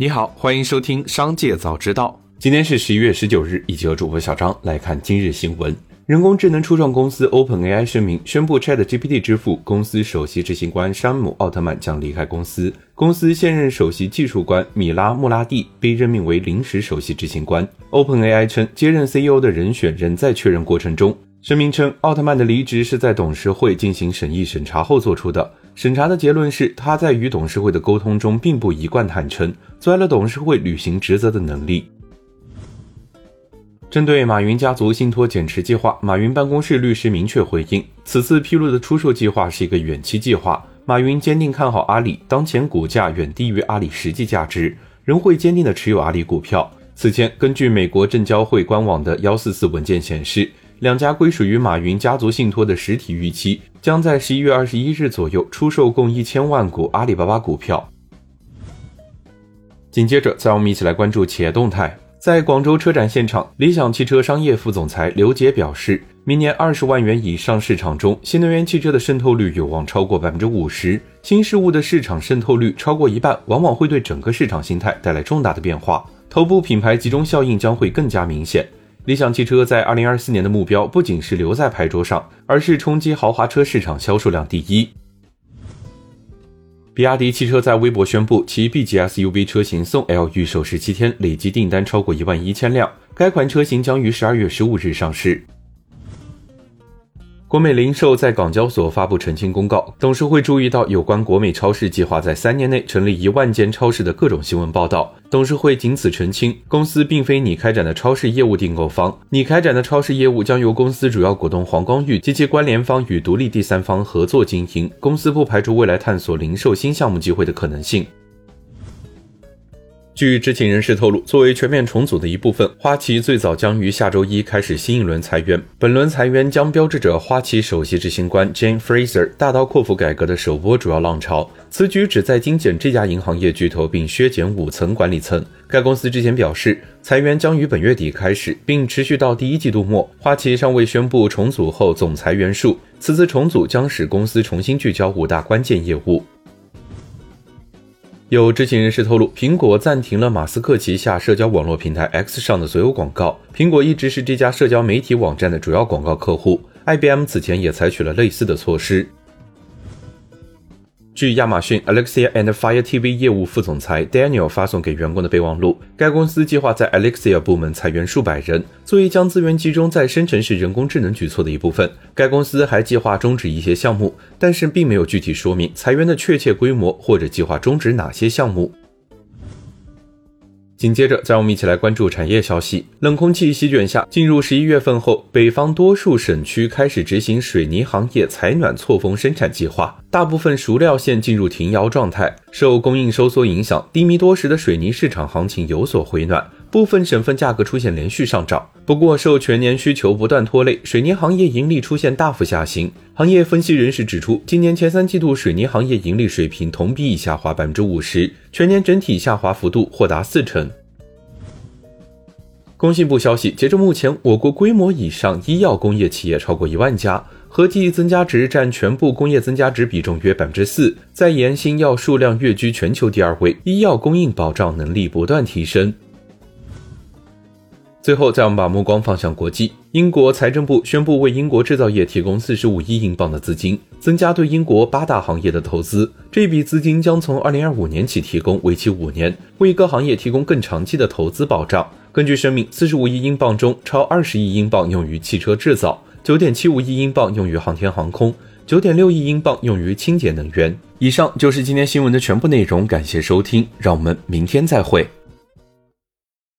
你好，欢迎收听《商界早知道》。今天是十一月十九日，一起和主播小张来看今日新闻。人工智能初创公司 OpenAI 声明宣布，ChatGPT 之父、公司首席执行官山姆·奥特曼将离开公司。公司现任首席技术官米拉·穆拉蒂被任命为临时首席执行官。OpenAI 称，接任 CEO 的人选仍在确认过程中。声明称，奥特曼的离职是在董事会进行审议审查后做出的。审查的结论是，他在与董事会的沟通中并不一贯坦诚，阻碍了董事会履行职责的能力。针对马云家族信托减持计划，马云办公室律师明确回应，此次披露的出售计划是一个远期计划。马云坚定看好阿里，当前股价远低于阿里实际价值，仍会坚定的持有阿里股票。此前，根据美国证交会官网的幺四四文件显示。两家归属于马云家族信托的实体预期将在十一月二十一日左右出售共一千万股阿里巴巴股票。紧接着，再让我们一起来关注企业动态。在广州车展现场，理想汽车商业副总裁刘杰表示，明年二十万元以上市场中，新能源汽车的渗透率有望超过百分之五十。新事物的市场渗透率超过一半，往往会对整个市场形态带来重大的变化，头部品牌集中效应将会更加明显。理想汽车在二零二四年的目标不仅是留在牌桌上，而是冲击豪华车市场销售量第一。比亚迪汽车在微博宣布，其 B 级 SUV 车型宋 L 预售十七天，累计订单超过一万一千辆，该款车型将于十二月十五日上市。国美零售在港交所发布澄清公告，董事会注意到有关国美超市计划在三年内成立一万间超市的各种新闻报道，董事会仅此澄清，公司并非拟开展的超市业务订购方，拟开展的超市业务将由公司主要股东黄光裕及其关联方与独立第三方合作经营，公司不排除未来探索零售新项目机会的可能性。据知情人士透露，作为全面重组的一部分，花旗最早将于下周一开始新一轮裁员。本轮裁员将标志着花旗首席执行官 Jane Fraser 大刀阔斧改革的首波主要浪潮。此举旨在精简这家银行业巨头，并削减五层管理层。该公司之前表示，裁员将于本月底开始，并持续到第一季度末。花旗尚未宣布重组后总裁员数。此次重组将使公司重新聚焦五大关键业务。有知情人士透露，苹果暂停了马斯克旗下社交网络平台 X 上的所有广告。苹果一直是这家社交媒体网站的主要广告客户。IBM 此前也采取了类似的措施。据亚马逊 Alexia and Fire TV 业务副总裁 Daniel 发送给员工的备忘录，该公司计划在 Alexia 部门裁员数百人，作为将资源集中在生成式人工智能举措的一部分。该公司还计划终止一些项目，但是并没有具体说明裁员的确切规模或者计划终止哪些项目。紧接着，再让我们一起来关注产业消息。冷空气席卷下，进入十一月份后，北方多数省区开始执行水泥行业采暖错峰生产计划，大部分熟料线进入停窑状态。受供应收缩影响，低迷多时的水泥市场行情有所回暖。部分省份价格出现连续上涨，不过受全年需求不断拖累，水泥行业盈利出现大幅下行。行业分析人士指出，今年前三季度水泥行业盈利水平同比已下滑百分之五十，全年整体下滑幅度或达四成。工信部消息，截至目前，我国规模以上医药工业企业超过一万家，合计增加值占全部工业增加值比重约百分之四，在研新药数量跃居全球第二位，医药供应保障能力不断提升。最后，再我们把目光放向国际。英国财政部宣布为英国制造业提供四十五亿英镑的资金，增加对英国八大行业的投资。这笔资金将从二零二五年起提供，为期五年，为各行业提供更长期的投资保障。根据声明，四十五亿英镑中，超二十亿英镑用于汽车制造，九点七五亿英镑用于航天航空，九点六亿英镑用于清洁能源。以上就是今天新闻的全部内容，感谢收听，让我们明天再会。